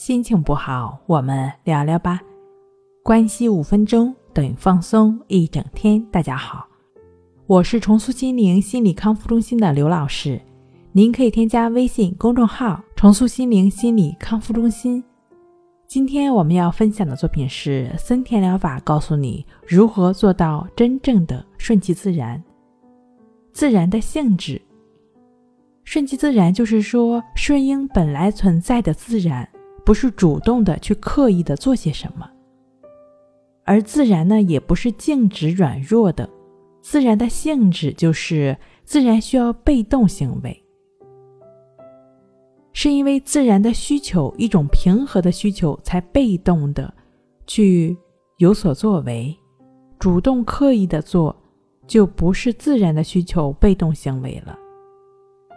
心情不好，我们聊聊吧。关系五分钟等于放松一整天。大家好，我是重塑心灵心理康复中心的刘老师，您可以添加微信公众号“重塑心灵心理康复中心”。今天我们要分享的作品是森田疗法，告诉你如何做到真正的顺其自然。自然的性质，顺其自然就是说顺应本来存在的自然。不是主动的去刻意的做些什么，而自然呢，也不是静止软弱的。自然的性质就是自然需要被动行为，是因为自然的需求一种平和的需求，才被动的去有所作为。主动刻意的做，就不是自然的需求，被动行为了。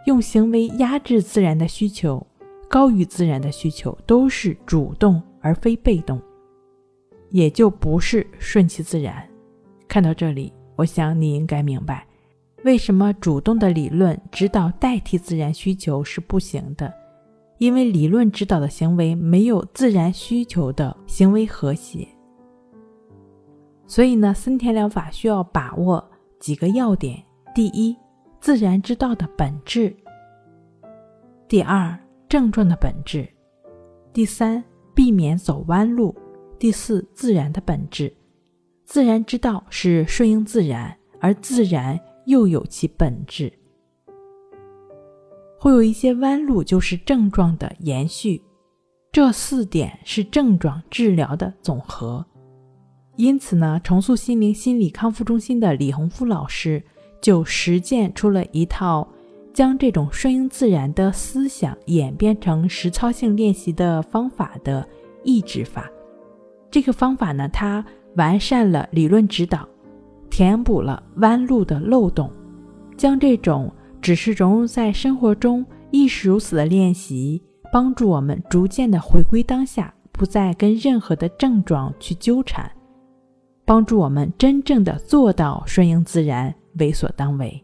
用行为压制自然的需求。高于自然的需求都是主动而非被动，也就不是顺其自然。看到这里，我想你应该明白，为什么主动的理论指导代替自然需求是不行的，因为理论指导的行为没有自然需求的行为和谐。所以呢，森田疗法需要把握几个要点：第一，自然之道的本质；第二。症状的本质，第三，避免走弯路；第四，自然的本质。自然之道是顺应自然，而自然又有其本质。会有一些弯路，就是症状的延续。这四点是症状治疗的总和。因此呢，重塑心灵心理康复中心的李洪福老师就实践出了一套。将这种顺应自然的思想演变成实操性练习的方法的抑制法，这个方法呢，它完善了理论指导，填补了弯路的漏洞，将这种只是融入在生活中亦是如此的练习，帮助我们逐渐的回归当下，不再跟任何的症状去纠缠，帮助我们真正的做到顺应自然，为所当为。